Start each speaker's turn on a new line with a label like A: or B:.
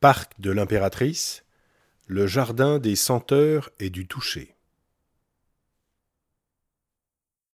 A: Parc de l'impératrice, le jardin des senteurs et du toucher.